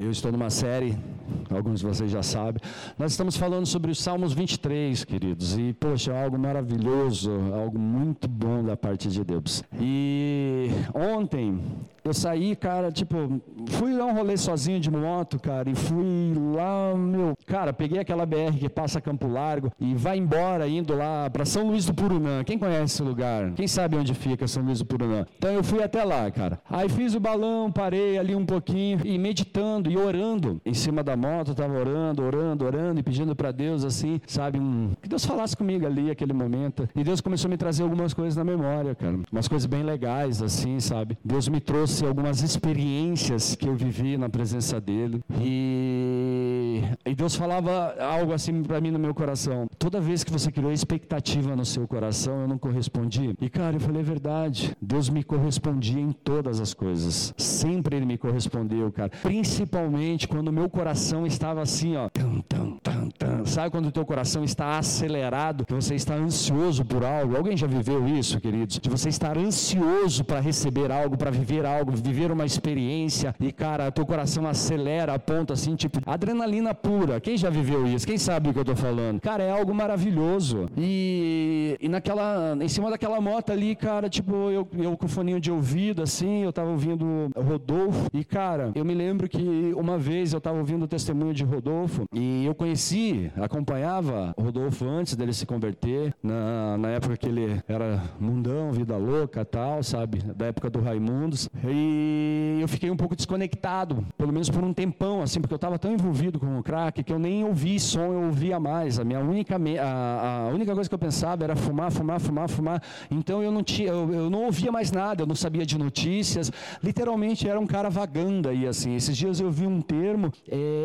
Eu estou numa série, alguns de vocês já sabem. Nós estamos falando sobre os Salmos 23, queridos. E, poxa, é algo maravilhoso, algo muito bom da parte de Deus. E ontem eu saí, cara, tipo, fui dar um rolê sozinho de moto, cara, e fui lá, meu, cara, peguei aquela BR que passa Campo Largo e vai embora indo lá para São Luís do Purunã. Quem conhece esse lugar? Quem sabe onde fica São Luís do Purunã? Então eu fui até lá, cara. Aí fiz o balão, parei ali um pouquinho e meditando e orando em cima da moto, tava orando, orando, orando e pedindo para Deus assim, sabe, um, que Deus falasse comigo ali aquele momento. E Deus começou a me trazer algumas coisas na memória, cara. Umas coisas bem legais assim, sabe? Deus me trouxe algumas experiências que eu vivi na presença dele. E, e Deus falava algo assim para mim no meu coração. Toda vez que você criou expectativa no seu coração, eu não correspondi. E cara, eu falei, é verdade. Deus me correspondia em todas as coisas. Sempre Ele me correspondeu, cara. Principalmente quando o meu coração estava assim, ó. Tum, tum, tum, tum. Sabe quando o teu coração está acelerado, que você está ansioso por algo? Alguém já viveu isso, queridos? De você estar ansioso para receber algo, para viver algo, viver uma experiência e, cara, teu coração acelera a ponto assim, tipo, adrenalina pura. Quem já viveu isso? Quem sabe o que eu tô falando? Cara, é algo maravilhoso. E, e naquela, em cima daquela moto ali, cara, tipo, eu, eu com foninho de ouvido, assim, eu tava ouvindo Rodolfo. E, cara, eu me lembro que uma vez eu tava ouvindo o testemunho de Rodolfo e eu conheci, acompanhava Rodolfo antes dele se converter, na, na época que ele era mundão, vida louca tal, sabe? Da época do Raimundos. E eu fiquei um pouco desconectado, pelo menos por um tempão, assim, porque eu estava tão envolvido com o crack que eu nem ouvi som, eu ouvia mais. A minha única, a, a única coisa que eu pensava era fumar, fumar, fumar, fumar. Então eu não tinha, eu, eu não ouvia mais nada, eu não sabia de notícias. Literalmente era um cara vagando aí, assim. Esses dias eu vi um termo, é...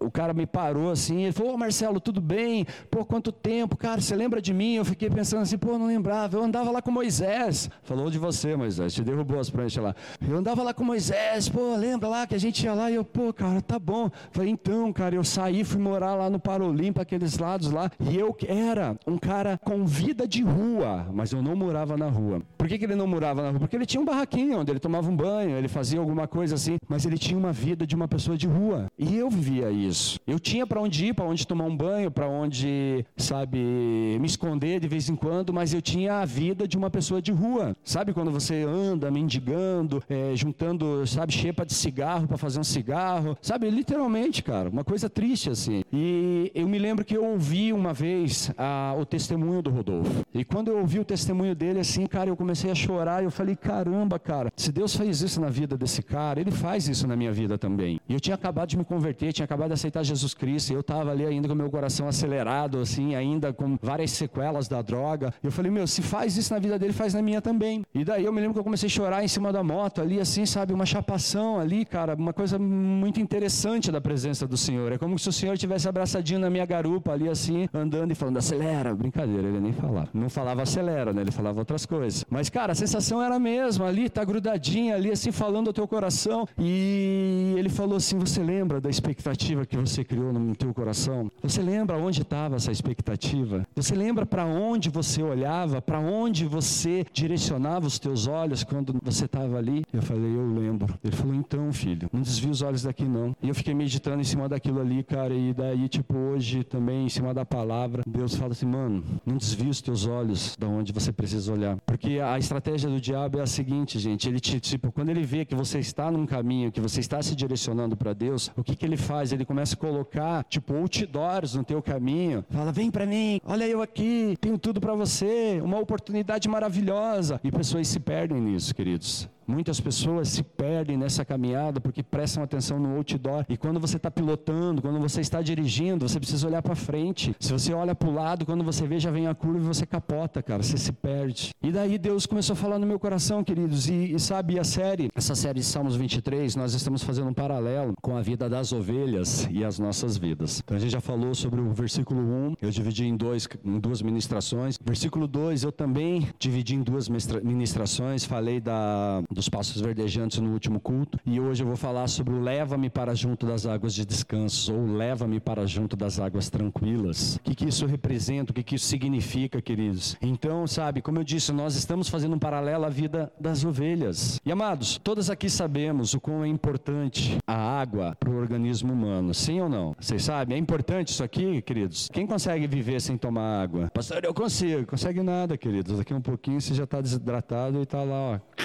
o cara me parou assim, ele falou, ô Marcelo, tudo bem? Pô, quanto tempo? Cara, você lembra de mim? Eu fiquei pensando assim, pô, não lembrava. Eu andava lá com Moisés. Falou de você, Moisés, te derrubou as pranchas lá. Eu andava lá com Moisés, pô, lembra lá que a gente ia lá e eu, pô, cara, tá bom. Falei, então, cara, eu saí, fui morar lá no Parolimpa, aqueles lados lá, e eu era um cara com vida de rua, mas eu não morava na rua. Por que, que ele não morava na rua? Porque ele tinha um barraquinho onde ele tomava um banho, ele fazia alguma coisa assim, mas ele tinha uma vida de uma pessoa de rua. E eu vivia isso. Eu tinha para onde ir, para onde tomar um banho, para onde, sabe, me esconder de vez em quando, mas eu tinha a vida de uma pessoa de rua. Sabe quando você anda mendigando, é, juntando, sabe, chepa de cigarro para fazer um cigarro? Sabe, literalmente, cara, uma coisa triste assim. E eu me lembro que eu ouvi uma vez a, o testemunho do Rodolfo. E quando eu ouvi o testemunho dele assim, cara, eu comecei a chorar e eu falei, caramba, cara, se Deus fez isso na vida desse cara, ele faz isso na minha vida também. E eu tinha acabado de me converter, tinha acabado de aceitar Jesus Cristo, e eu estava ali ainda com meu coração acelerado, assim, ainda com várias sequelas da droga. Eu falei, meu, se faz isso na vida dele, faz na minha também. E daí eu me lembro que eu comecei a chorar em cima da moto ali, assim, sabe, uma chapação ali, cara, uma coisa muito interessante da presença do Senhor. É como se o Senhor tivesse abraçadinho na minha garupa ali, assim, andando e falando, acelera. Brincadeira, ele nem falava. Não falava acelera, né? Ele falava outras coisas. Mas, cara, a sensação era a mesma ali, tá grudadinha ali, assim, falando ao teu coração. E ele falou assim: Você lembra da expectativa que você criou no teu coração? Você lembra onde estava essa expectativa? Você lembra para onde você olhava? Para onde você direcionava os teus olhos quando você estava ali? Eu falei: Eu lembro. Ele falou: Então, filho, não desvia os olhos daqui não. E eu fiquei meditando em cima daquilo ali, cara. E daí, tipo, hoje também, em cima da palavra, Deus fala assim: Mano, não desvia os teus olhos da onde você precisa olhar. Porque a estratégia do diabo é a seguinte, gente: Ele te, tipo, quando ele vê que você está num caminho, que você está se direcionando para Deus, o que, que ele faz? Ele começa a colocar, tipo, outdoors no teu caminho. Fala, vem para mim, olha eu aqui, tenho tudo para você, uma oportunidade maravilhosa. E pessoas se perdem nisso, queridos. Muitas pessoas se perdem nessa caminhada porque prestam atenção no outdoor. E quando você está pilotando, quando você está dirigindo, você precisa olhar para frente. Se você olha para o lado, quando você vê, já vem a curva e você capota, cara. Você se perde. E daí Deus começou a falar no meu coração, queridos. E, e sabe, a série, essa série de Salmos 23, nós estamos fazendo um paralelo com a vida das ovelhas e as nossas vidas. Então a gente já falou sobre o versículo 1, eu dividi em, dois, em duas ministrações. Versículo 2, eu também dividi em duas ministrações. Falei da dos passos verdejantes no último culto e hoje eu vou falar sobre o leva-me para junto das águas de descanso ou leva-me para junto das águas tranquilas. O que, que isso representa? O que, que isso significa, queridos? Então, sabe, como eu disse, nós estamos fazendo um paralelo à vida das ovelhas. E amados, todos aqui sabemos o quão é importante a água para o organismo humano, sim ou não? Vocês sabem? É importante isso aqui, queridos? Quem consegue viver sem tomar água? Pastor, eu consigo. Consegue nada, queridos. Daqui um pouquinho você já está desidratado e está lá, ó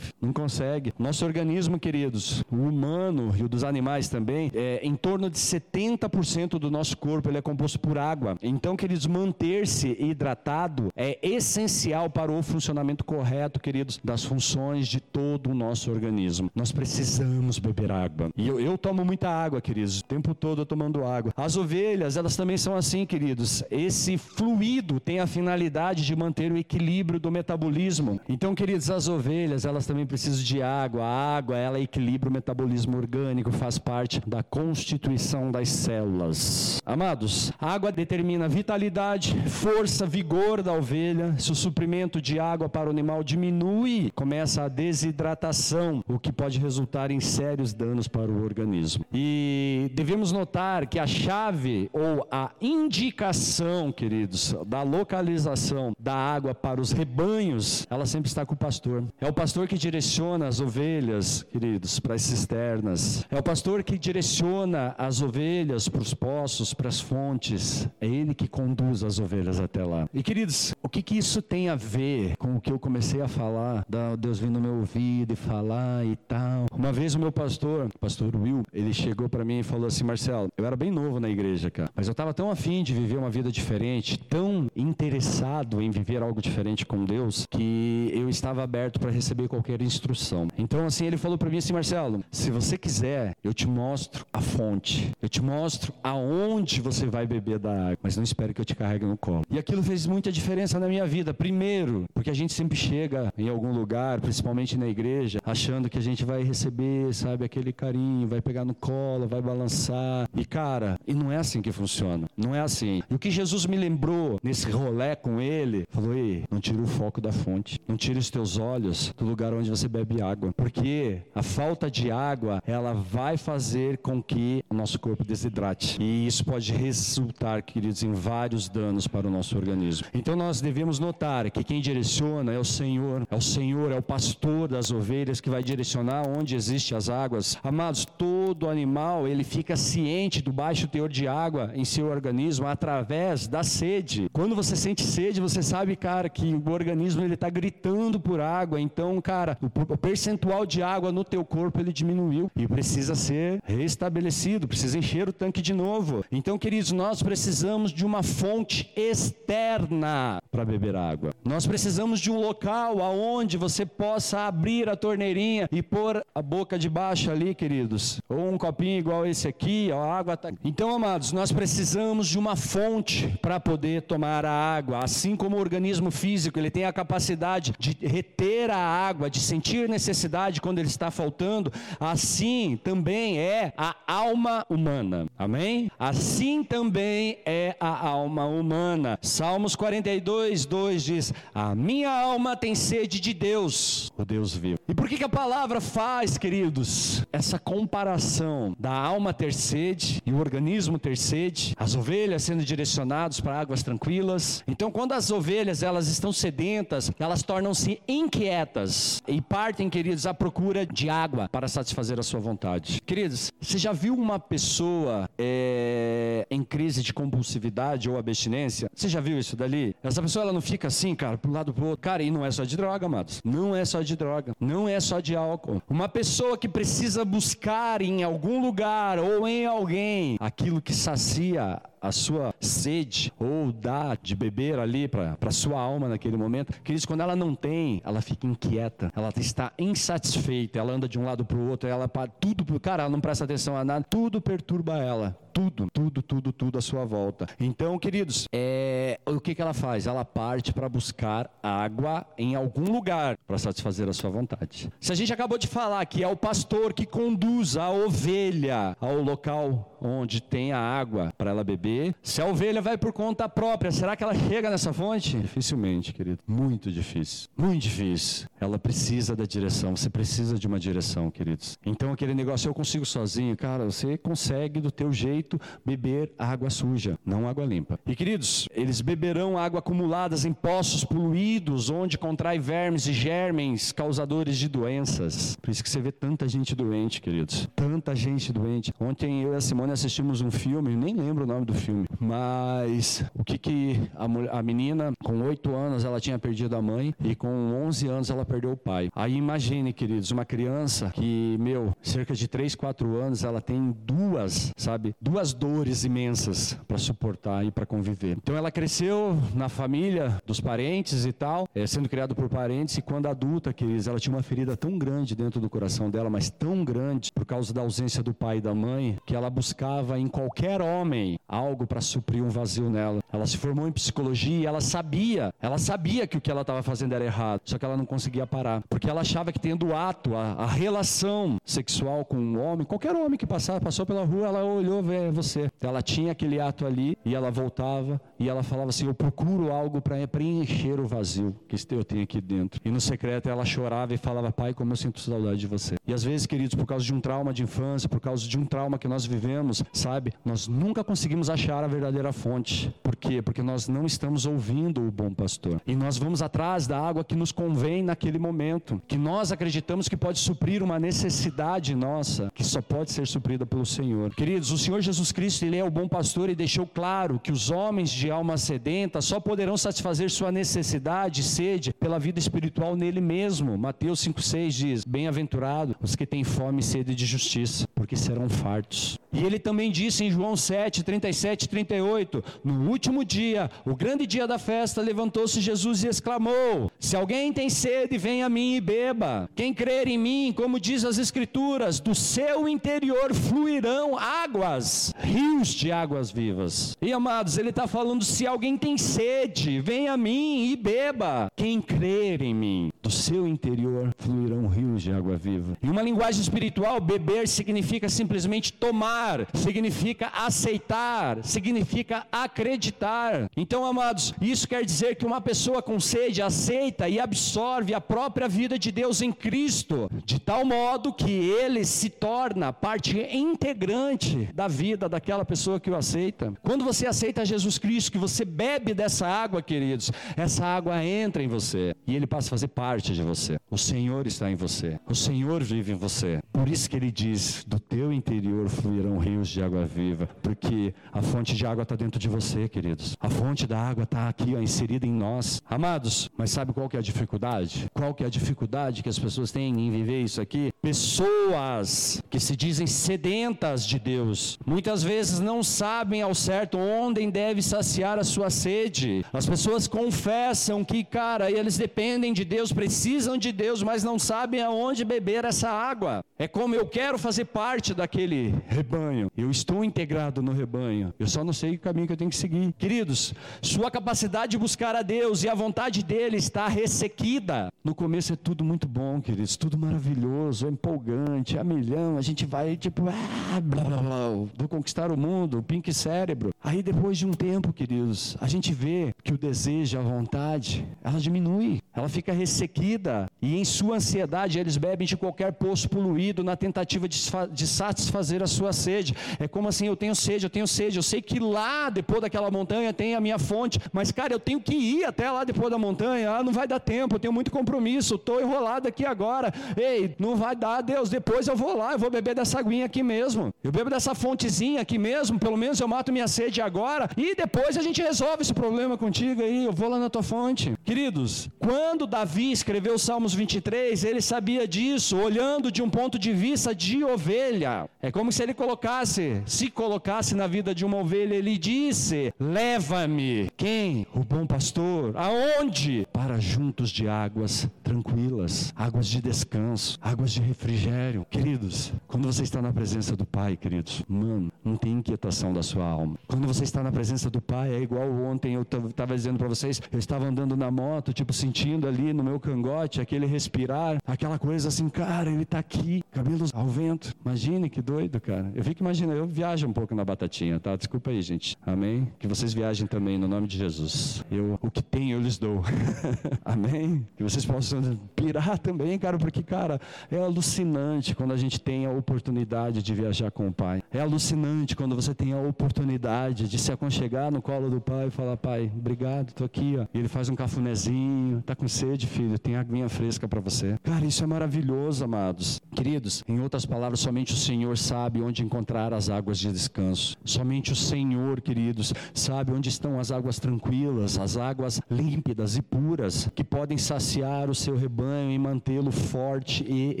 não consegue. Nosso organismo, queridos, o humano e o dos animais também, é, em torno de 70% do nosso corpo ele é composto por água. Então, queridos, manter-se hidratado é essencial para o funcionamento correto, queridos, das funções de todo o nosso organismo. Nós precisamos beber água. E eu, eu tomo muita água, queridos, o tempo todo eu tomando água. As ovelhas, elas também são assim, queridos. Esse fluido tem a finalidade de manter o equilíbrio do metabolismo. Então, queridos, as ovelhas, elas também precisam de água. A água, ela equilibra o metabolismo orgânico, faz parte da constituição das células. Amados, a água determina vitalidade, força, vigor da ovelha. Se o suprimento de água para o animal diminui, começa a desidratação, o que pode resultar em sérios danos para o organismo. E devemos notar que a chave ou a indicação, queridos, da localização da água para os rebanhos, ela sempre está com o pastor. É o pastor pastor que direciona as ovelhas, queridos, para as cisternas. É o pastor que direciona as ovelhas para os poços, para as fontes. É ele que conduz as ovelhas até lá. E queridos, o que, que isso tem a ver com o que eu comecei a falar? Da Deus vindo no meu ouvido e falar e tal. Uma vez o meu pastor, pastor Will, ele chegou para mim e falou assim: Marcelo, eu era bem novo na igreja, cara, mas eu estava tão afim de viver uma vida diferente, tão interessado em viver algo diferente com Deus, que eu estava aberto para receber qualquer instrução. Então, assim, ele falou para mim assim, Marcelo, se você quiser, eu te mostro a fonte, eu te mostro aonde você vai beber da água, mas não espere que eu te carregue no colo. E aquilo fez muita diferença na minha vida. Primeiro, porque a gente sempre chega em algum lugar, principalmente na igreja, achando que a gente vai receber, sabe, aquele carinho, vai pegar no colo, vai balançar. E cara, e não é assim que funciona. Não é assim. E o que Jesus me lembrou nesse rolé com ele, falou: "Ei, não tira o foco da fonte, não tira os teus olhos do lugar lugar onde você bebe água, porque a falta de água ela vai fazer com que o nosso corpo desidrate e isso pode resultar, queridos, em vários danos para o nosso organismo. Então nós devemos notar que quem direciona é o Senhor, é o Senhor, é o pastor das ovelhas que vai direcionar onde existem as águas. Amados, todo animal ele fica ciente do baixo teor de água em seu organismo através da sede. Quando você sente sede, você sabe, cara, que o organismo ele está gritando por água. Então, cara, o, percentual de água no teu corpo ele diminuiu e precisa ser restabelecido, precisa encher o tanque de novo. Então, queridos, nós precisamos de uma fonte externa para beber água. Nós precisamos de um local aonde você possa abrir a torneirinha e pôr a boca de baixo ali, queridos. Ou um copinho igual esse aqui, a água tá... Então, amados, nós precisamos de uma fonte para poder tomar a água. Assim como o organismo físico, ele tem a capacidade de reter a água água, de sentir necessidade quando ele está faltando, assim também é a alma humana. Amém? Assim também é a alma humana. Salmos 42, 2 diz: A minha alma tem sede de Deus, o Deus vivo. E por que, que a palavra faz, queridos, essa comparação da alma ter sede e o organismo ter sede, as ovelhas sendo direcionadas para águas tranquilas? Então, quando as ovelhas elas estão sedentas, elas tornam-se inquietas e partem, queridos, à procura de água para satisfazer a sua vontade. Queridos, você já viu uma pessoa é, em crise de compulsividade ou abstinência? Você já viu isso dali? Essa pessoa ela não fica assim, cara, para um lado para outro. Cara, e não é só de droga, amados. Não é só de droga. Não é só de álcool. Uma pessoa que precisa buscar em algum lugar ou em alguém aquilo que sacia a sua sede ou dá de beber ali para a sua alma naquele momento, queridos, quando ela não tem, ela fica inquieta, ela está insatisfeita, ela anda de um lado para o outro, ela tudo, cara, ela não presta atenção a nada, tudo perturba ela tudo, tudo, tudo, tudo à sua volta. Então, queridos, é, o que, que ela faz? Ela parte para buscar água em algum lugar para satisfazer a sua vontade. Se a gente acabou de falar que é o pastor que conduz a ovelha ao local onde tem a água para ela beber, se a ovelha vai por conta própria, será que ela chega nessa fonte? Dificilmente, querido. Muito difícil. Muito difícil. Ela precisa da direção. Você precisa de uma direção, queridos. Então aquele negócio eu consigo sozinho, cara, você consegue do teu jeito beber água suja, não água limpa. E queridos, eles beberão água acumuladas em poços poluídos, onde contrai vermes e germens causadores de doenças. Por isso que você vê tanta gente doente, queridos. Tanta gente doente. Ontem eu e a Simone assistimos um filme, nem lembro o nome do filme, mas o que que a, a menina com 8 anos ela tinha perdido a mãe e com 11 anos ela perdeu o pai. Aí imagine, queridos, uma criança que, meu, cerca de 3, 4 anos ela tem duas, sabe, duas dores imensas para suportar e para conviver. Então ela cresceu na família dos parentes e tal, é, sendo criada por parentes e quando adulta, queridos, ela tinha uma ferida tão grande dentro do coração dela, mas tão grande por causa da ausência do pai e da mãe, que ela buscava em qualquer homem algo para suprir um vazio nela. Ela se formou em psicologia e ela sabia, ela sabia que o que ela estava fazendo era errado, só que ela não conseguia parar, porque ela achava que tendo o ato, a, a relação sexual com um homem, qualquer homem que passava, passou pela rua, ela olhou ver você. Ela tinha aquele ato ali e ela voltava e ela falava assim: Eu procuro algo para preencher o vazio que eu tenho aqui dentro. E no secreto ela chorava e falava: Pai, como eu sinto saudade de você. E às vezes, queridos, por causa de um trauma de infância, por causa de um trauma que nós vivemos, sabe, nós nunca conseguimos achar a verdadeira fonte. Por quê? Porque nós não estamos ouvindo o bom pastor. E nós vamos atrás da água que nos convém naquele momento, que nós acreditamos que pode suprir uma necessidade nossa, que só pode ser suprida pelo Senhor. Queridos, o Senhor Jesus Cristo, ele é o bom pastor e deixou claro que os homens de alma sedenta só poderão satisfazer sua necessidade e sede pela vida espiritual nele mesmo. Mateus 5:6 diz: Bem-aventurado os que têm fome e sede de justiça, porque serão fartos. E ele também disse em João 7, 37 e 38: No último dia, o grande dia da festa, levantou-se Jesus e exclamou: Se alguém tem sede, venha a mim e beba. Quem crer em mim, como diz as Escrituras, do seu interior fluirão águas, rios de águas vivas. E amados, ele está falando: se alguém tem sede, venha a mim e beba. Quem crer em mim, do seu interior fluirão rios de água viva. Em uma linguagem espiritual, beber significa simplesmente tomar, significa aceitar, significa acreditar. Então, amados, isso quer dizer que uma pessoa com sede aceita e absorve a própria vida de Deus em Cristo, de tal modo que ele se torna parte integrante da vida daquela pessoa que o aceita. Quando você aceita Jesus Cristo, que você bebe dessa água, queridos, essa água entra em você e ele passa a fazer parte de você. O Senhor está em você. O Senhor vive em você. Por isso que ele diz: do teu interior fluirão rios de água viva, porque a fonte de água está dentro de você, queridos. A fonte da água está aqui, ó, inserida em nós. Amados, mas sabe qual que é a dificuldade? Qual que é a dificuldade que as pessoas têm em viver isso aqui? Pessoas que se dizem sedentas de Deus, muitas vezes não sabem ao certo onde deve saciar a sua sede. As pessoas confessam que, cara, eles dependem de Deus, precisam de Deus, mas não sabem aonde beber essa água. É como eu quero fazer parte daquele rebanho. Eu estou integrado no rebanho. Eu só não sei o caminho que eu tenho que seguir. Queridos, sua capacidade de buscar a Deus e a vontade dele está ressequida. No começo é tudo muito bom, queridos, tudo maravilhoso, é empolgante, é a milhão, a gente vai tipo, ah, blá, blá, blá, conquistar o mundo, pink cérebro. Aí depois de um tempo, queridos, a gente vê que o desejo, a vontade, ela diminui, ela fica ressequida e em sua ansiedade eles bebem de qualquer poço poluído na tentativa de, de satisfazer a sua sede. É como assim, eu tenho sede, eu tenho sede, eu sei que lá depois daquela montanha tem a minha fonte, mas cara, eu tenho que ir até lá depois da montanha, ah, não vai dar tempo, eu tenho muito compromisso, estou enrolado aqui agora. Ei, não vai dar, Deus, depois eu vou lá, eu vou beber dessa aguinha aqui mesmo. Eu bebo dessa fontezinha aqui mesmo, pelo menos eu mato minha sede agora e depois a gente resolve esse problema contigo aí, eu vou lá na tua fonte. Queridos, quando Davi escreveu o Salmos 23, ele sabia disso, olhando de um ponto de vista de ovelha. É como se ele colocasse, se colocasse na vida de uma ovelha, ele disse: Leva-me. Quem? O bom pastor. Aonde? Para juntos de águas tranquilas, águas de descanso, águas de refrigério. Queridos, quando você está na presença do Pai, queridos, mano, não tem inquietação da sua alma. Quando você está na presença do Pai, é igual ontem eu estava dizendo para vocês, eu estava andando na moto, tipo, sentindo ali no meu cangote aquele respirar, aquela coisa assim, cara, ele está aqui, cabelos ao vento. Imagine que doido, cara. Eu fico imaginando, eu viajo um pouco na batatinha, tá? Desculpa aí, gente. Amém? Que vocês viajem também no nome de Jesus. Eu, o que tenho, eu lhes dou. Amém? Que vocês possam pirar também, cara, porque, cara, é alucinante quando a gente tem a oportunidade de viajar com o Pai. É alucinante quando você tem a oportunidade de se aconchegar no colo do Pai e falar, Pai, obrigado, tô aqui, ó. E ele faz um cafunézinho, tá com sede, filho, tem aguinha fresca para você. Cara, isso é maravilhoso, amados. Queridos, em outras palavras, somente o Senhor sabe onde encontrar as águas de descanso. Somente o Senhor, queridos, sabe onde estão as águas tranquilas, as águas límpidas e puras, que podem saciar o seu rebanho e mantê-lo forte e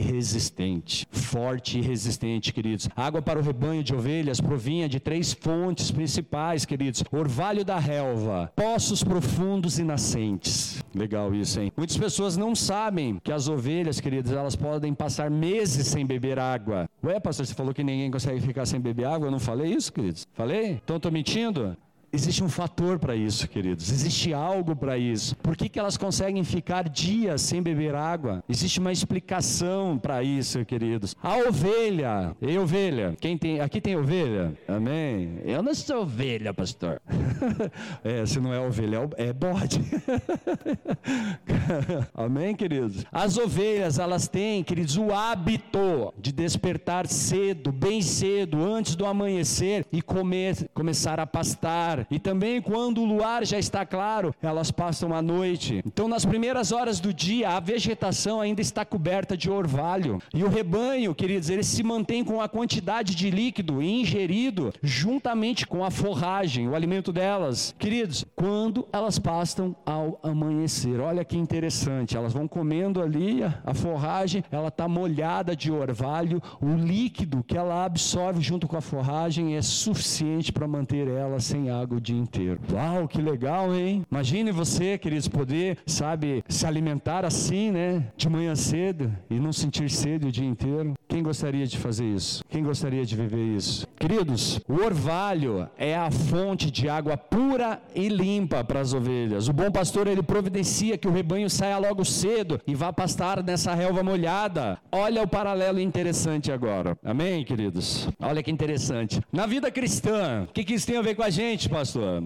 resistente. Forte e resistente, queridos. água para o rebanho de ovelhas provinha de três fontes principais, queridos: orvalho da relva, poços profundos e nascentes. Legal isso, hein? Muitas pessoas não sabem que as ovelhas, queridos, elas podem passar meses sem beber água. Ué, pastor, você falou que ninguém consegue ficar sem beber água? Eu não falei isso, queridos? Falei? Então estou mentindo? Existe um fator para isso, queridos. Existe algo para isso. Por que, que elas conseguem ficar dias sem beber água? Existe uma explicação para isso, queridos. A ovelha, e ovelha? Quem tem? Aqui tem ovelha? Amém. Eu não sou ovelha, pastor. é, se não é ovelha, é, é bode. Amém, queridos. As ovelhas, elas têm, queridos, o hábito de despertar cedo, bem cedo, antes do amanhecer e comer, começar a pastar e também quando o luar já está claro, elas passam a noite. Então, nas primeiras horas do dia, a vegetação ainda está coberta de orvalho. E o rebanho, queridos, ele se mantém com a quantidade de líquido ingerido juntamente com a forragem, o alimento delas. Queridos, quando elas passam ao amanhecer, olha que interessante, elas vão comendo ali a forragem, ela está molhada de orvalho, o líquido que ela absorve junto com a forragem é suficiente para manter ela sem água água o dia inteiro. Uau, que legal, hein? Imagine você, queridos, poder, sabe, se alimentar assim, né? De manhã cedo e não sentir sede o dia inteiro. Quem gostaria de fazer isso? Quem gostaria de viver isso? Queridos, o orvalho é a fonte de água pura e limpa para as ovelhas. O bom pastor, ele providencia que o rebanho saia logo cedo e vá pastar nessa relva molhada. Olha o paralelo interessante agora. Amém, queridos? Olha que interessante. Na vida cristã, o que, que isso tem a ver com a gente, pastor?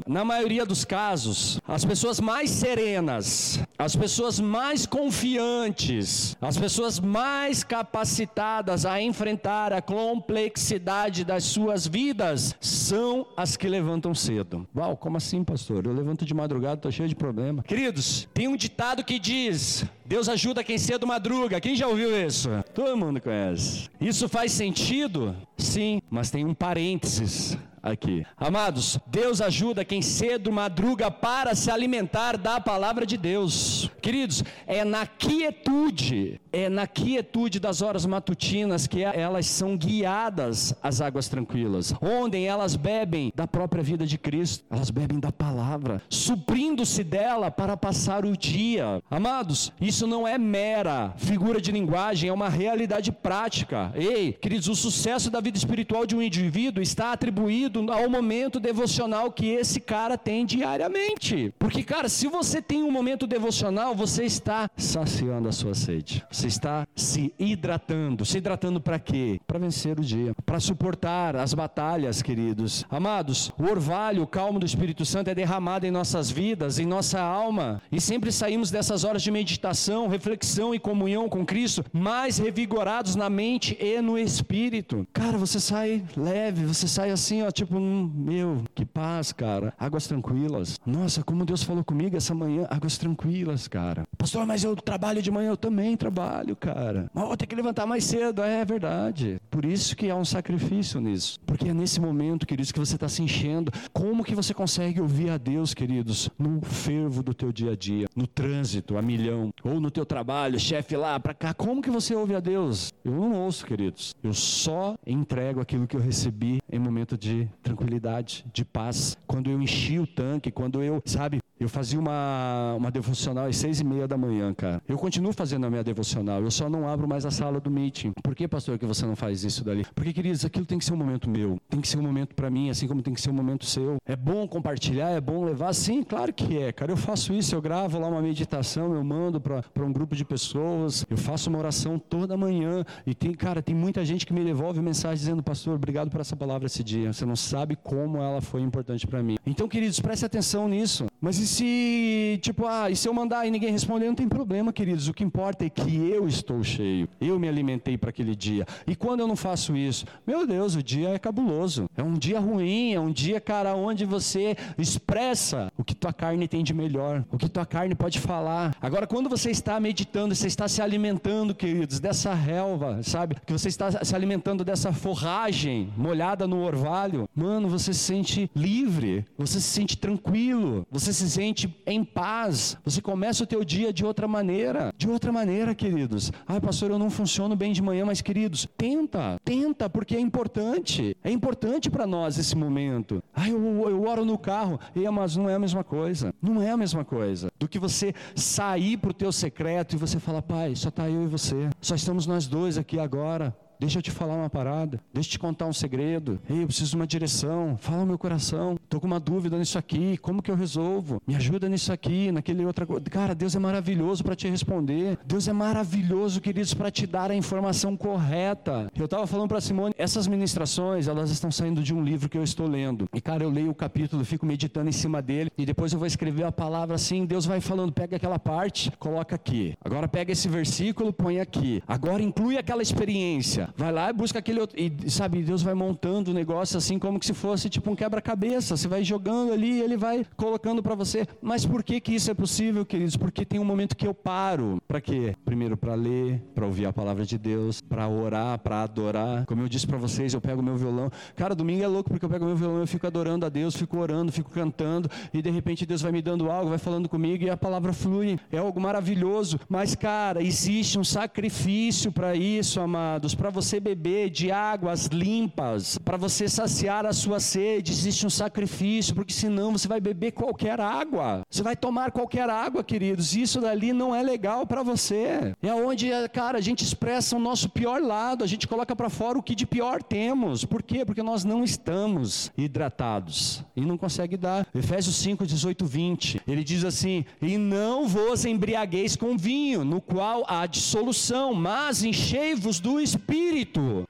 Na maioria dos casos, as pessoas mais serenas, as pessoas mais confiantes, as pessoas mais capacitadas a enfrentar a complexidade das suas vidas são as que levantam cedo. Uau, como assim, pastor? Eu levanto de madrugada, estou cheio de problema. Queridos, tem um ditado que diz: Deus ajuda quem cedo madruga. Quem já ouviu isso? Todo mundo conhece. Isso faz sentido? Sim, mas tem um parênteses aqui. Amados, Deus ajuda quem cedo madruga para se alimentar da palavra de Deus. Queridos, é na quietude, é na quietude das horas matutinas que elas são guiadas às águas tranquilas, onde elas bebem da própria vida de Cristo, elas bebem da palavra, suprindo-se dela para passar o dia. Amados, isso não é mera figura de linguagem, é uma realidade prática. Ei, queridos, o sucesso da vida espiritual de um indivíduo está atribuído ao momento devocional que esse cara tem diariamente. Porque, cara, se você tem um momento devocional, você está saciando a sua sede. Você está se hidratando. Se hidratando para quê? Para vencer o dia, para suportar as batalhas, queridos. Amados, o orvalho, o calmo do Espírito Santo é derramado em nossas vidas, em nossa alma, e sempre saímos dessas horas de meditação, reflexão e comunhão com Cristo mais revigorados na mente e no espírito. Cara, você sai leve, você sai assim, ó, tipo, meu, que paz, cara. Águas tranquilas. Nossa, como Deus falou comigo essa manhã, águas tranquilas, cara. Pastor, mas eu trabalho de manhã, eu também trabalho, cara. Mas vou ter que levantar mais cedo, é, é verdade. Por isso que há um sacrifício nisso. Porque é nesse momento, queridos, que você está se enchendo. Como que você consegue ouvir a Deus, queridos? No fervo do teu dia a dia, no trânsito, a milhão, ou no teu trabalho, chefe lá, para cá. Como que você ouve a Deus? Eu não ouço, queridos. Eu só entrego aquilo que eu recebi em momento de tranquilidade, de paz. Quando eu enchi o tanque, quando eu, sabe, Eu fazia uma, uma devocional às seis e meia da manhã, cara. Eu continuo fazendo a minha devocional, eu só não abro mais a sala do meeting. Por que, pastor, que você não faz isso dali? Porque, queridos, aquilo tem que ser um momento meu, tem que ser um momento para mim, assim como tem que ser um momento seu. É bom compartilhar, é bom levar? Sim, claro que é, cara. Eu faço isso, eu gravo lá uma meditação, eu mando para um grupo de pessoas, eu faço uma oração toda manhã. E tem, cara, tem muita gente que me devolve mensagem dizendo, pastor, obrigado por essa palavra esse dia. Você não sabe como ela foi importante para mim. Então, queridos, preste atenção nisso. Mas e se, tipo, ah, e se eu mandar e ninguém responder, não tem problema, queridos. O que importa é que eu estou cheio. Eu me alimentei para aquele dia. E quando eu não faço isso, meu Deus, o dia é cabuloso. É um dia ruim, é um dia, cara, onde você expressa o que tua carne tem de melhor, o que tua carne pode falar. Agora, quando você está meditando, você está se alimentando, queridos, dessa relva, sabe? Que você está se alimentando dessa forragem molhada no orvalho, mano, você se sente livre, você se sente tranquilo, você se sente em paz, você começa o teu dia de outra maneira, de outra maneira, queridos. Ai, pastor, eu não funciono bem de manhã, mas queridos, tenta, tenta, porque é importante, é importante para nós esse momento. Ai, eu, eu oro no carro, e, mas não é a mesma coisa, não é a mesma coisa do que você sair para o teu secreto e você falar, pai, só está eu e você, só estamos nós dois aqui agora. Deixa eu te falar uma parada. Deixa eu te contar um segredo. Ei, eu preciso de uma direção. Fala o meu coração. Estou com uma dúvida nisso aqui. Como que eu resolvo? Me ajuda nisso aqui, naquele outra coisa. Cara, Deus é maravilhoso para te responder. Deus é maravilhoso, queridos, para te dar a informação correta. Eu estava falando para Simone, essas ministrações, elas estão saindo de um livro que eu estou lendo. E cara, eu leio o capítulo, fico meditando em cima dele e depois eu vou escrever a palavra assim. Deus vai falando, pega aquela parte, coloca aqui. Agora pega esse versículo, põe aqui. Agora inclui aquela experiência. Vai lá e busca aquele outro. E sabe, Deus vai montando o negócio assim como se fosse tipo um quebra-cabeça. Você vai jogando ali e ele vai colocando para você. Mas por que que isso é possível, queridos? Porque tem um momento que eu paro. Para quê? Primeiro para ler, para ouvir a palavra de Deus, para orar, para adorar. Como eu disse para vocês, eu pego meu violão. Cara, domingo é louco porque eu pego meu violão, eu fico adorando a Deus, fico orando, fico cantando e de repente Deus vai me dando algo, vai falando comigo e a palavra flui. É algo maravilhoso. Mas cara, existe um sacrifício para isso, amados, para você beber de águas limpas, para você saciar a sua sede, existe um sacrifício, porque senão você vai beber qualquer água. Você vai tomar qualquer água, queridos. Isso dali não é legal para você. É onde, cara, a gente expressa o nosso pior lado, a gente coloca para fora o que de pior temos. Por quê? Porque nós não estamos hidratados e não consegue dar. Efésios 5, 18, 20. Ele diz assim: "E não vos embriagueis com vinho, no qual há dissolução, mas enchei-vos do espírito,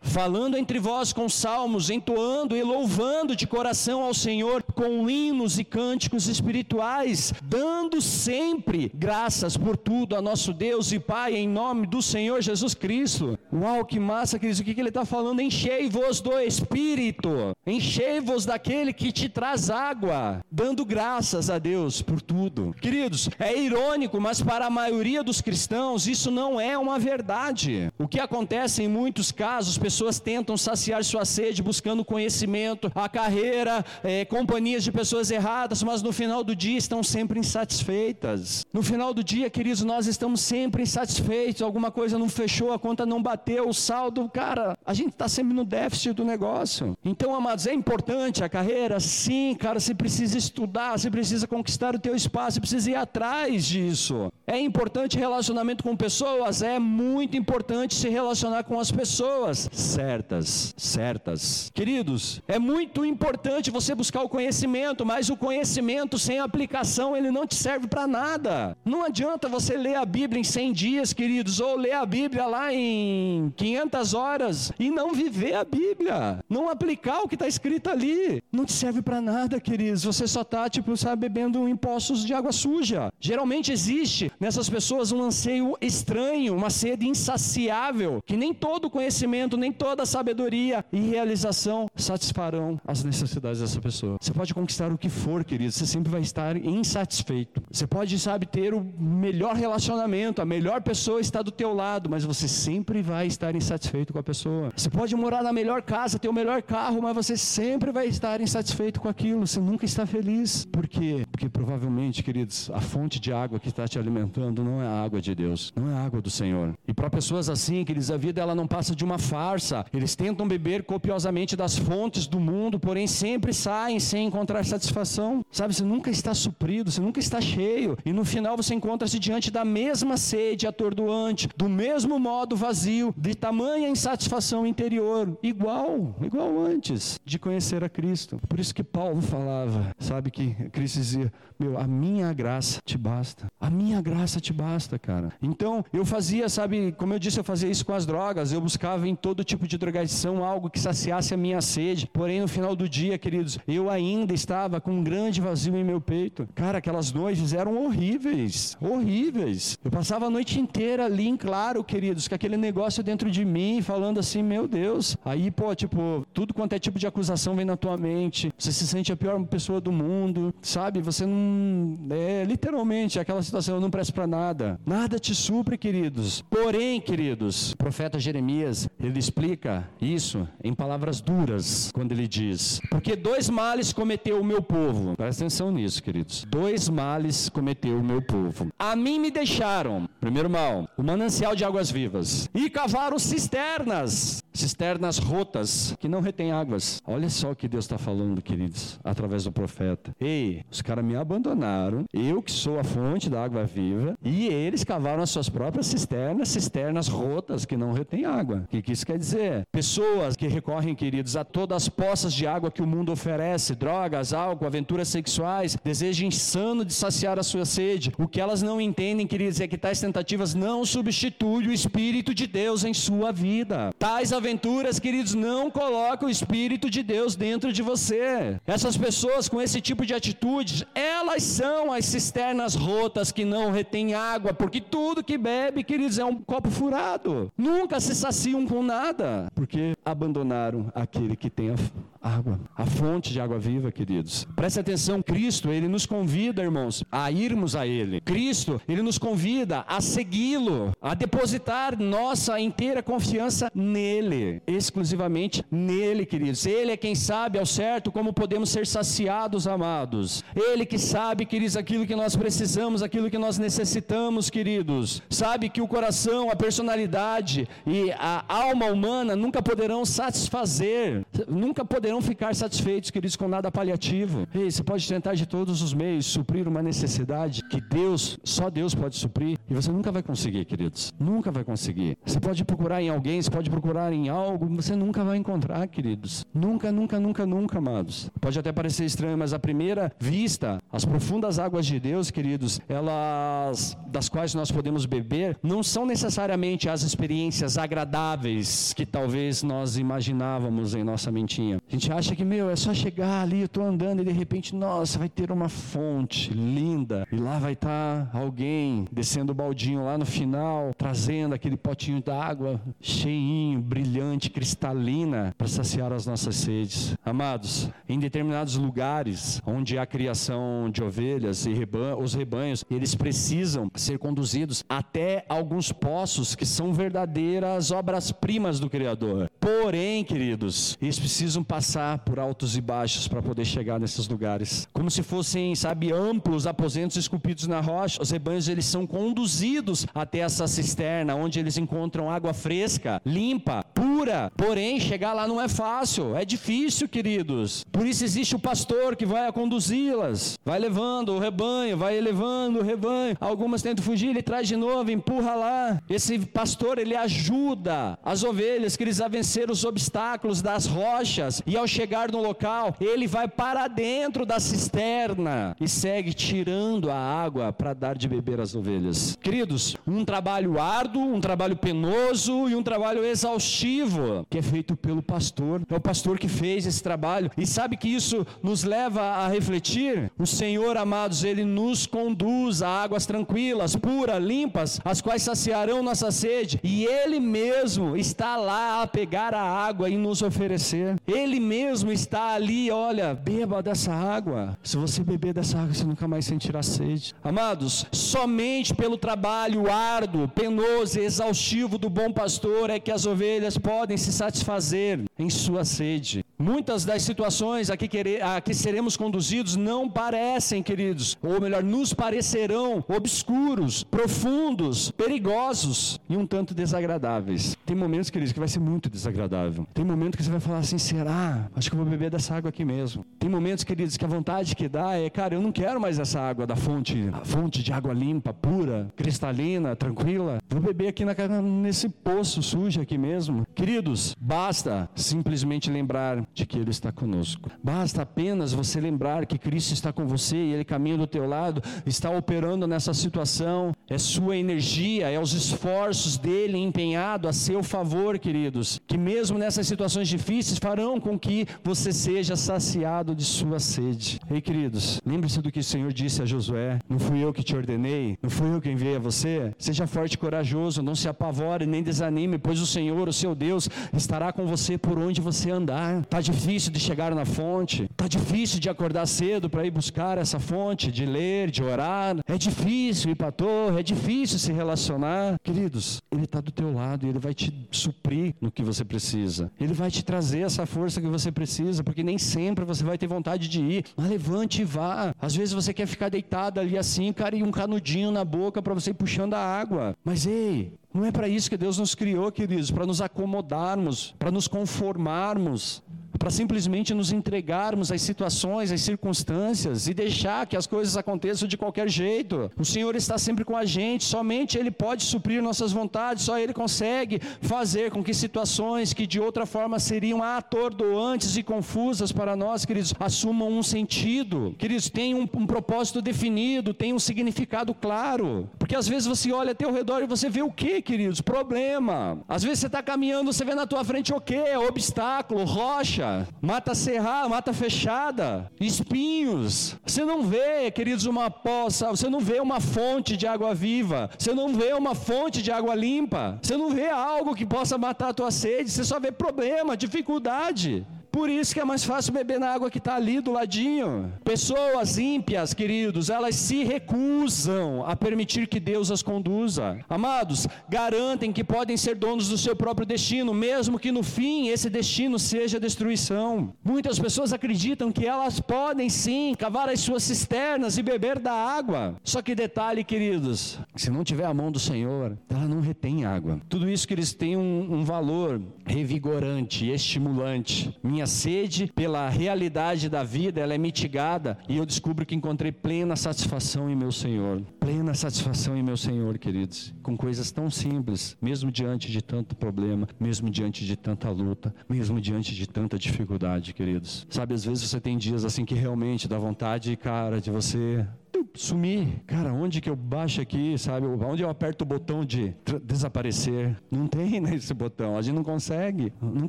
falando entre vós com salmos, entoando e louvando de coração ao Senhor com hinos e cânticos espirituais, dando sempre graças por tudo a nosso Deus e Pai em nome do Senhor Jesus Cristo." Uau, que massa, queridos. O que, que ele está falando? Enchei-vos do espírito. Enchei-vos daquele que te traz água, dando graças a Deus por tudo. Queridos, é irônico, mas para a maioria dos cristãos isso não é uma verdade. O que acontece em muitos casos, pessoas tentam saciar sua sede buscando conhecimento, a carreira, é, companhias de pessoas erradas, mas no final do dia estão sempre insatisfeitas. No final do dia, queridos, nós estamos sempre insatisfeitos. Alguma coisa não fechou, a conta não bateu, o saldo, cara, a gente está sempre no déficit do negócio. Então, amados, é importante a carreira? Sim, cara, você precisa estudar, você precisa conquistar o teu espaço, você precisa ir atrás disso. É importante relacionamento com pessoas? É muito importante se relacionar com as pessoas certas, certas. Queridos, é muito importante você buscar o conhecimento, mas o conhecimento sem aplicação, ele não te serve para nada. Não adianta você ler a Bíblia em 100 dias, queridos, ou ler a Bíblia lá em 500 horas e não viver a Bíblia, não aplicar o que está escrito ali. Não te serve para nada, queridos. Você só está, tipo, sabe, bebendo impostos de água suja. Geralmente existe nessas pessoas um anseio estranho, uma sede insaciável, que nem todo conhecimento, nem toda sabedoria e realização satisfarão as necessidades dessa pessoa. Você pode conquistar o que for, querido, você sempre vai estar insatisfeito. Você pode, sabe, ter o melhor relacionamento, a melhor pessoa está do teu lado, mas você sempre vai estar insatisfeito com a pessoa. Você pode morar na melhor casa, ter o melhor carro, mas você sempre vai estar insatisfeito com aquilo, você nunca está feliz. Por quê? Porque provavelmente, queridos, a fonte de água que está te alimentando não é a água de Deus, não é a água do Senhor. E para pessoas assim, queridos, a vida ela não passa de uma farsa. Eles tentam beber copiosamente das fontes do mundo, porém sempre saem sem encontrar satisfação. Sabe, você nunca está suprido, você nunca está cheio. E no final você encontra-se diante da mesma sede atordoante, do mesmo modo vazio, de tamanha insatisfação interior, igual, igual antes de conhecer a Cristo. Por isso que Paulo falava, sabe que Cristo dizia: Meu, a minha graça te basta. A minha graça te basta, cara. Então, eu fazia, sabe, como eu disse, eu fazia isso com as drogas. Eu buscava em todo tipo de drogadição algo que saciasse a minha sede. Porém, no final do dia, queridos, eu ainda estava com um grande vazio em meu peito. Cara, aquelas noites eram horríveis, horríveis. Eu passava a noite inteira ali em claro, queridos, com aquele negócio dentro de mim, falando assim, meu Deus. Aí, pô, tipo, tudo quanto é tipo de acusação vem na tua mente. Você se sente a pior pessoa do mundo, sabe? Você não. É literalmente aquela situação, eu não presto para nada. Nada te supre, queridos. Porém, queridos, o profeta Jeremias, ele explica isso em palavras duras, quando ele diz: Porque dois males cometeu o meu povo. Presta atenção nisso, queridos. Dois males cometeu o meu povo. A mim me deixaram, primeiro mal, o manancial de águas vivas, e cavaram cisternas, cisternas rotas, que não retêm águas. Olha só o que Deus está falando, queridos, através do profeta. Ei, os caras me abandonaram, eu que sou a fonte da água viva, e eles cavaram as suas próprias cisternas, cisternas rotas que não retêm água. O que isso quer dizer? Pessoas que recorrem, queridos, a todas as poças de água que o mundo oferece, drogas, álcool, aventuras sexuais, desejo insano de saciar a sua sede. O que elas não entendem, queridos, é que tais tentativas não substituem o Espírito de Deus em sua vida. Tais aventuras, queridos, não colocam o Espírito de Deus dentro de você. Essas pessoas com esse tipo de atitudes, elas são as cisternas rotas que não retêm água, porque tudo que bebe, queridos, é um copo furado. Nunca se saciam com nada, porque abandonaram aquele que tem a água, a fonte de água viva, queridos. Preste atenção, Cristo, ele nos convida, irmãos, a irmos a ele. Cristo, ele nos convida a segui-lo, a depositar nossa inteira confiança nele, exclusivamente nele, queridos. Ele é quem sabe ao certo como podemos ser saciados, amados. Ele que sabe, queridos, aquilo que nós precisamos, aquilo que nós necessitamos, queridos. Sabe que o coração, a personalidade e a alma humana nunca poderão satisfazer, nunca poderão poderão ficar satisfeitos, queridos, com nada paliativo. Ei, você pode tentar de todos os meios suprir uma necessidade que Deus, só Deus pode suprir, e você nunca vai conseguir, queridos. Nunca vai conseguir. Você pode procurar em alguém, você pode procurar em algo, você nunca vai encontrar, queridos. Nunca, nunca, nunca, nunca, amados. Pode até parecer estranho, mas à primeira vista, as profundas águas de Deus, queridos, elas das quais nós podemos beber, não são necessariamente as experiências agradáveis que talvez nós imaginávamos em nossa mentinha. A gente acha que, meu, é só chegar ali, eu estou andando e de repente, nossa, vai ter uma fonte linda. E lá vai estar tá alguém descendo o baldinho lá no final, trazendo aquele potinho d'água cheinho, brilhante, cristalina, para saciar as nossas sedes. Amados, em determinados lugares onde há criação de ovelhas e os rebanhos, eles precisam ser conduzidos até alguns poços que são verdadeiras obras-primas do Criador. Porém, queridos, eles precisam passar passar por altos e baixos para poder chegar nesses lugares. Como se fossem, sabe, amplos aposentos esculpidos na rocha. Os rebanhos eles são conduzidos até essa cisterna, onde eles encontram água fresca, limpa, pura. Porém, chegar lá não é fácil, é difícil, queridos. Por isso existe o pastor que vai a conduzi-las, vai levando o rebanho, vai elevando o rebanho. Algumas tentam fugir, ele traz de novo, empurra lá. Esse pastor ele ajuda as ovelhas que eles a vencer os obstáculos das rochas e ao chegar no local, ele vai para dentro da cisterna e segue tirando a água para dar de beber às ovelhas. Queridos, um trabalho árduo, um trabalho penoso e um trabalho exaustivo que é feito pelo pastor. É o pastor que fez esse trabalho e sabe que isso nos leva a refletir. O Senhor, amados, ele nos conduz a águas tranquilas, puras, limpas, as quais saciarão nossa sede e ele mesmo está lá a pegar a água e nos oferecer. Ele mesmo está ali, olha, beba dessa água. Se você beber dessa água, você nunca mais sentirá sede. Amados, somente pelo trabalho árduo, penoso e exaustivo do bom pastor é que as ovelhas podem se satisfazer em sua sede. Muitas das situações a que, querer, a que seremos conduzidos não parecem, queridos, ou melhor, nos parecerão obscuros, profundos, perigosos e um tanto desagradáveis. Tem momentos, queridos, que vai ser muito desagradável. Tem momentos que você vai falar assim: será? Acho que eu vou beber dessa água aqui mesmo. Tem momentos, queridos, que a vontade que dá é, cara, eu não quero mais essa água da fonte, a fonte de água limpa, pura, cristalina, tranquila. Vou beber aqui na, nesse poço sujo aqui mesmo. Queridos, basta simplesmente lembrar de que Ele está conosco. Basta apenas você lembrar que Cristo está com você e Ele caminha do teu lado, está operando nessa situação. É sua energia, é os esforços dele empenhado a seu favor, queridos, que mesmo nessas situações difíceis farão com que você seja saciado de sua sede. Ei, queridos, lembre-se do que o Senhor disse a Josué: Não fui eu que te ordenei, não fui eu que enviei a você. Seja forte e corajoso, não se apavore nem desanime, pois o Senhor, o seu Deus, estará com você por onde você andar. Tá difícil de chegar na fonte, tá difícil de acordar cedo para ir buscar essa fonte, de ler, de orar. É difícil ir para a torre, é difícil se relacionar. Queridos, Ele está do teu lado e Ele vai te suprir no que você precisa. Ele vai te trazer essa força que você precisa, porque nem sempre você vai ter vontade de ir. Mas levante e vá. Às vezes você quer ficar deitado ali assim, cara, e um canudinho na boca para você ir puxando a água. Mas ei, não é para isso que Deus nos criou, queridos, para nos acomodarmos, para nos conformarmos para simplesmente nos entregarmos às situações, às circunstâncias e deixar que as coisas aconteçam de qualquer jeito. O Senhor está sempre com a gente, somente Ele pode suprir nossas vontades, só Ele consegue fazer com que situações que de outra forma seriam atordoantes e confusas para nós, queridos, assumam um sentido, queridos, tenham um, um propósito definido, tenham um significado claro. Porque às vezes você olha ao teu redor e você vê o que, queridos? Problema. Às vezes você está caminhando, você vê na tua frente o que? Obstáculo, rocha mata cerrada, mata fechada, espinhos. Você não vê, queridos, uma poça, você não vê uma fonte de água viva, você não vê uma fonte de água limpa, você não vê algo que possa matar a tua sede, você só vê problema, dificuldade. Por isso que é mais fácil beber na água que está ali do ladinho. Pessoas ímpias, queridos, elas se recusam a permitir que Deus as conduza. Amados, garantem que podem ser donos do seu próprio destino, mesmo que no fim esse destino seja destruição. Muitas pessoas acreditam que elas podem sim cavar as suas cisternas e beber da água. Só que detalhe, queridos, se não tiver a mão do Senhor, ela não retém água. Tudo isso que eles têm um, um valor revigorante, estimulante. Minha minha sede pela realidade da vida, ela é mitigada e eu descubro que encontrei plena satisfação em meu Senhor. Plena satisfação em meu Senhor, queridos, com coisas tão simples, mesmo diante de tanto problema, mesmo diante de tanta luta, mesmo diante de tanta dificuldade, queridos. Sabe, às vezes você tem dias assim que realmente dá vontade, cara, de você sumir. Cara, onde que eu baixo aqui, sabe? Onde eu aperto o botão de desaparecer? Não tem né, esse botão. A gente não consegue. Não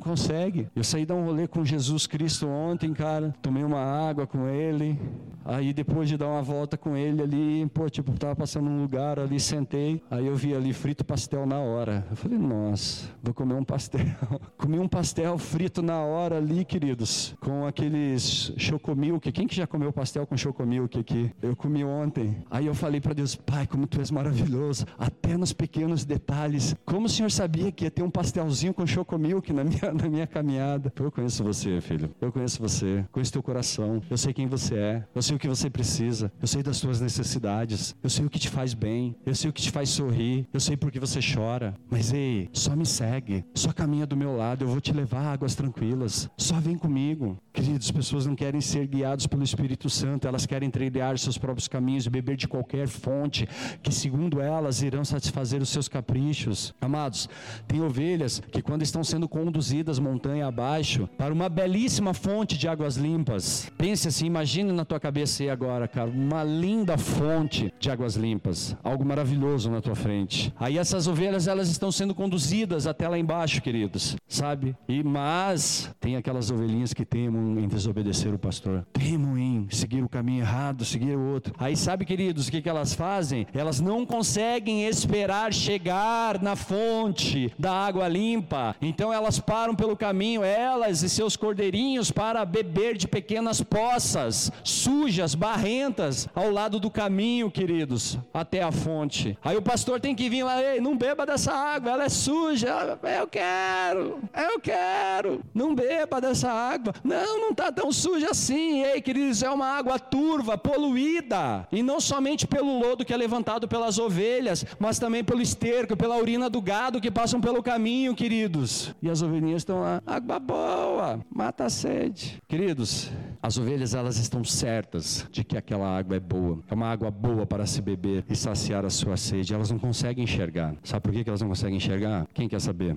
consegue. Eu saí dar um rolê com Jesus Cristo ontem, cara. Tomei uma água com ele. Aí depois de dar uma volta com ele ali, pô, tipo, tava passando um lugar ali, sentei. Aí eu vi ali frito pastel na hora. Eu falei, nossa, vou comer um pastel. Comi um pastel frito na hora ali, queridos, com aqueles chocomilk. Quem que já comeu pastel com chocomilk aqui? Eu comi ontem. Aí eu falei para Deus, Pai, como tu és maravilhoso, até nos pequenos detalhes. Como o Senhor sabia que ia ter um pastelzinho com chocomilk na minha, na minha caminhada? Eu conheço você, filho. Eu conheço você. Conheço teu coração. Eu sei quem você é. Eu sei sei o que você precisa, eu sei das suas necessidades, eu sei o que te faz bem, eu sei o que te faz sorrir, eu sei por que você chora. Mas ei, só me segue, só caminha do meu lado, eu vou te levar a águas tranquilas, só vem comigo. Queridos, pessoas não querem ser guiados pelo Espírito Santo, elas querem trilhar seus próprios caminhos, beber de qualquer fonte, que segundo elas irão satisfazer os seus caprichos. Amados, tem ovelhas que quando estão sendo conduzidas montanha abaixo para uma belíssima fonte de águas limpas, pense assim, imagine na tua cabeça aparecer agora, cara, uma linda fonte de águas limpas, algo maravilhoso na tua frente. Aí essas ovelhas elas estão sendo conduzidas até lá embaixo, queridos, sabe? E mas tem aquelas ovelhinhas que temam em desobedecer o pastor, temam em seguir o caminho errado, seguir o outro. Aí sabe, queridos, o que que elas fazem? Elas não conseguem esperar chegar na fonte da água limpa. Então elas param pelo caminho, elas e seus cordeirinhos para beber de pequenas poças sujas sujas, barrentas, ao lado do caminho, queridos, até a fonte. Aí o pastor tem que vir lá, ei, não beba dessa água, ela é suja. Eu quero, eu quero. Não beba dessa água. Não, não está tão suja assim. Ei, queridos, é uma água turva, poluída. E não somente pelo lodo que é levantado pelas ovelhas, mas também pelo esterco, pela urina do gado que passam pelo caminho, queridos. E as ovelhinhas estão lá, água boa, mata a sede. Queridos, as ovelhas elas estão certas de que aquela água é boa. É uma água boa para se beber e saciar a sua sede. Elas não conseguem enxergar. Sabe por que elas não conseguem enxergar? Quem quer saber?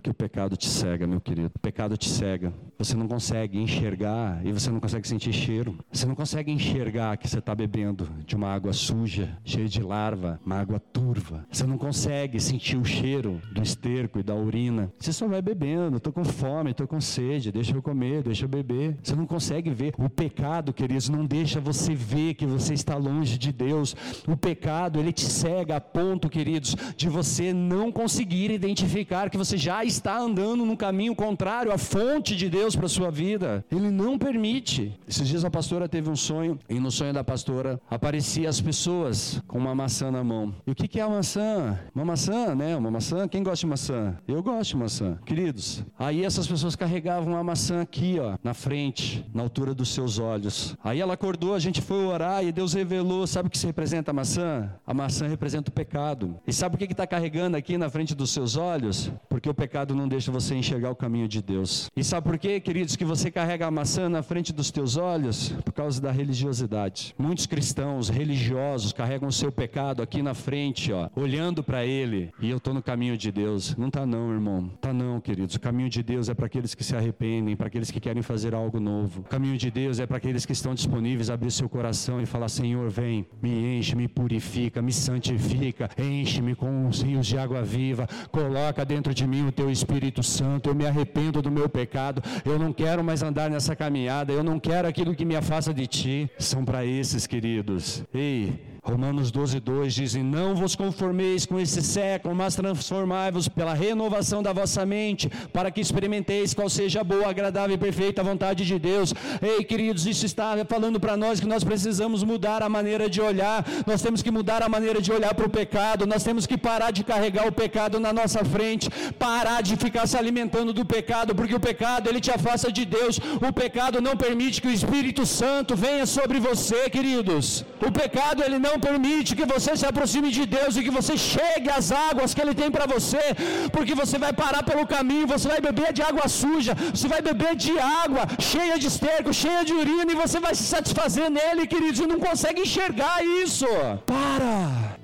Porque o pecado te cega, meu querido. O pecado te cega. Você não consegue enxergar e você não consegue sentir cheiro. Você não consegue enxergar que você está bebendo de uma água suja, cheia de larva, uma água turva. Você não consegue sentir o cheiro do esterco e da urina. Você só vai bebendo. Estou com fome, estou com sede. Deixa eu comer, deixa eu beber. Você não consegue ver. O pecado, queridos, não deixa você ver que você está longe de Deus. O pecado, ele te cega a ponto, queridos, de você não conseguir identificar que você já está andando no caminho contrário à fonte de Deus para sua vida. Ele não permite. Esses dias a pastora teve um sonho e no sonho da pastora aparecia as pessoas com uma maçã na mão. E o que, que é a maçã? Uma maçã, né? Uma maçã. Quem gosta de maçã? Eu gosto de maçã. Queridos, aí essas pessoas carregavam a maçã aqui, ó, na frente, na altura dos seus olhos. Aí ela acordou, a gente foi orar e Deus revelou, sabe o que se representa a maçã? A maçã representa o pecado. E sabe o que está carregando aqui na frente dos seus olhos? Porque o pecado pecado não deixa você enxergar o caminho de Deus. E sabe por quê, queridos, que você carrega a maçã na frente dos teus olhos? Por causa da religiosidade. Muitos cristãos religiosos carregam o seu pecado aqui na frente, ó, olhando para ele. E eu estou no caminho de Deus. Não tá não, irmão. Tá não, queridos. O caminho de Deus é para aqueles que se arrependem, para aqueles que querem fazer algo novo. O caminho de Deus é para aqueles que estão disponíveis a abrir seu coração e falar: Senhor, vem, me enche, me purifica, me santifica, enche-me com os rios de água viva, coloca dentro de mim o teu Espírito Santo, eu me arrependo do meu pecado, eu não quero mais andar nessa caminhada, eu não quero aquilo que me afasta de ti. São para esses, queridos. Ei, Romanos 12, 2 dizem: Não vos conformeis com esse século, mas transformai-vos pela renovação da vossa mente, para que experimenteis qual seja a boa, agradável e perfeita vontade de Deus. Ei, queridos, isso está falando para nós que nós precisamos mudar a maneira de olhar, nós temos que mudar a maneira de olhar para o pecado, nós temos que parar de carregar o pecado na nossa frente, parar de ficar se alimentando do pecado, porque o pecado ele te afasta de Deus, o pecado não permite que o Espírito Santo venha sobre você, queridos. O pecado ele não não permite que você se aproxime de Deus e que você chegue às águas que Ele tem para você, porque você vai parar pelo caminho, você vai beber de água suja, você vai beber de água cheia de esterco, cheia de urina, e você vai se satisfazer nele, queridos, e não consegue enxergar isso. Para,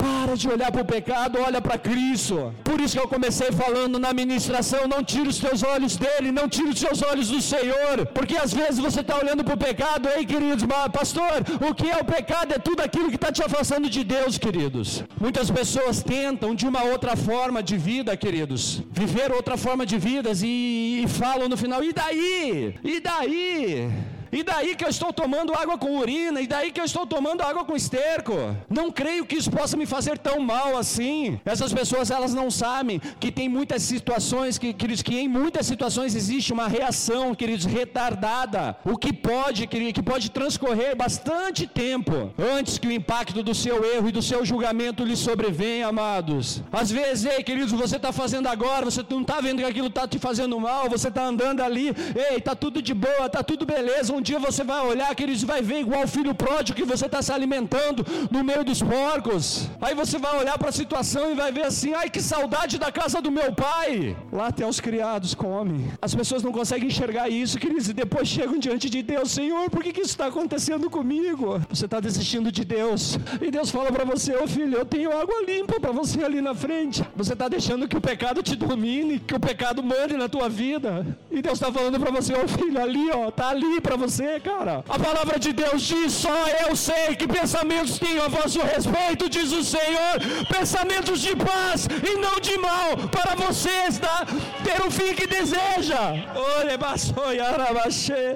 para de olhar para o pecado, olha para Cristo. Por isso que eu comecei falando na ministração: não tire os teus olhos dele, não tire os seus olhos do Senhor, porque às vezes você está olhando para o pecado, ei queridos, pastor, o que é o pecado? É tudo aquilo que está te afastando afastando de Deus, queridos. Muitas pessoas tentam de uma outra forma de vida, queridos, viver outra forma de vidas e, e falam no final: e daí? E daí? E daí que eu estou tomando água com urina, e daí que eu estou tomando água com esterco. Não creio que isso possa me fazer tão mal assim. Essas pessoas elas não sabem que tem muitas situações que, queridos, que em muitas situações existe uma reação, queridos, retardada. O que pode, queridos, que pode transcorrer bastante tempo antes que o impacto do seu erro e do seu julgamento lhe sobrevenha, amados. Às vezes, ei, queridos, você está fazendo agora, você não está vendo que aquilo está te fazendo mal, você está andando ali, ei, está tudo de boa, está tudo beleza um dia você vai olhar, queridos, vai ver igual o filho pródigo que você está se alimentando no meio dos porcos. Aí você vai olhar para a situação e vai ver assim: ai que saudade da casa do meu pai. Lá até os criados comem. As pessoas não conseguem enxergar isso, queridos, e depois chegam diante de Deus: Senhor, por que, que isso está acontecendo comigo? Você está desistindo de Deus. E Deus fala para você: Ô oh, filho, eu tenho água limpa para você ali na frente. Você está deixando que o pecado te domine, que o pecado mande na tua vida. E Deus está falando para você: Ô oh, filho, ali, ó, tá ali para você você, cara. A palavra de Deus diz: só eu sei que pensamentos tenho a vosso respeito, diz o Senhor. Pensamentos de paz e não de mal, para vocês tá? ter o fim que deseja.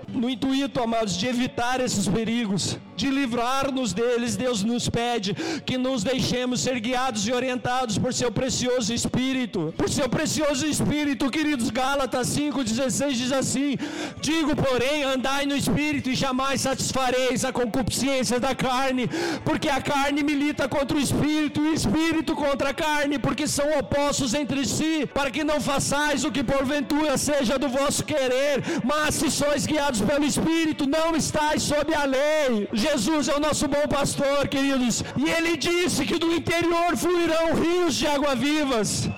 No intuito, amados, de evitar esses perigos, de livrar-nos deles, Deus nos pede que nos deixemos ser guiados e orientados por seu precioso Espírito. Por seu precioso Espírito, queridos Gálatas 5,16 diz assim: Digo, porém, andai no Espírito e jamais satisfareis a concupiscência da carne, porque a carne milita contra o Espírito e o Espírito contra a carne, porque são opostos entre si, para que não façais o que porventura seja do vosso querer, mas se sois guiados pelo Espírito, não estáis sob a lei. Jesus é o nosso bom pastor, queridos, e ele disse que do interior fluirão rios de água vivas,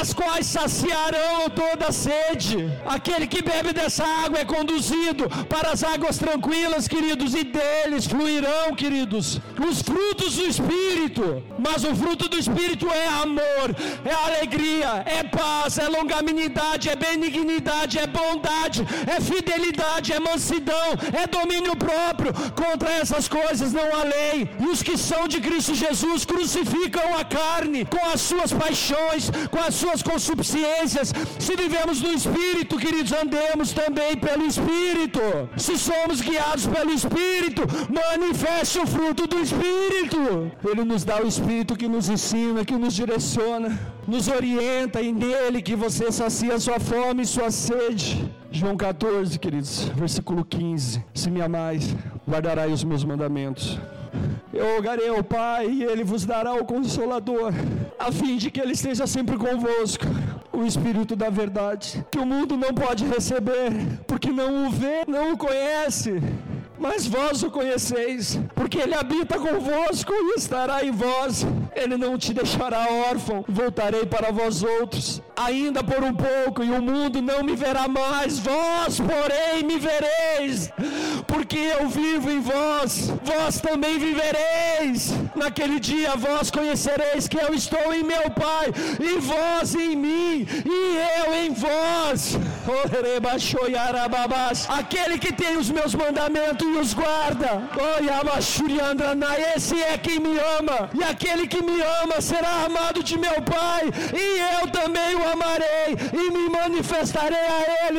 as quais saciarão toda a sede. Aquele que bebe dessa água é conduzido para as águas tranquilas, queridos, e deles fluirão, queridos, os frutos do Espírito. Mas o fruto do Espírito é amor, é alegria, é paz, é longanimidade, é benignidade, é bondade, é fidelidade, é mansidão, é domínio próprio. Contra essas coisas não há lei. E os que são de Cristo Jesus crucificam a carne com as suas paixões, com as suas consuficiências. Se vivemos no Espírito, queridos, andemos também pelo Espírito. Se somos guiados pelo Espírito, manifeste o fruto do Espírito. Ele nos dá o Espírito que nos ensina, que nos direciona, nos orienta e nele que você sacia sua fome e sua sede. João 14, queridos, versículo 15. Se me amais, guardarai os meus mandamentos. Eu rogarei ao Pai e Ele vos dará o Consolador, a fim de que Ele esteja sempre convosco. O Espírito da Verdade, que o mundo não pode receber, porque não o vê, não o conhece mas vós o conheceis, porque ele habita convosco e estará em vós. Ele não te deixará órfão. Voltarei para vós outros, ainda por um pouco, e o mundo não me verá mais. Vós, porém, me vereis, porque eu vivo em vós. Vós também vivereis. Naquele dia vós conhecereis que eu estou em meu Pai, e vós em mim, e eu em vós. Aquele que tem os meus mandamentos e os guarda. Esse é quem me ama. E aquele que me ama será amado de meu Pai. E eu também o amarei e me manifestarei a ele.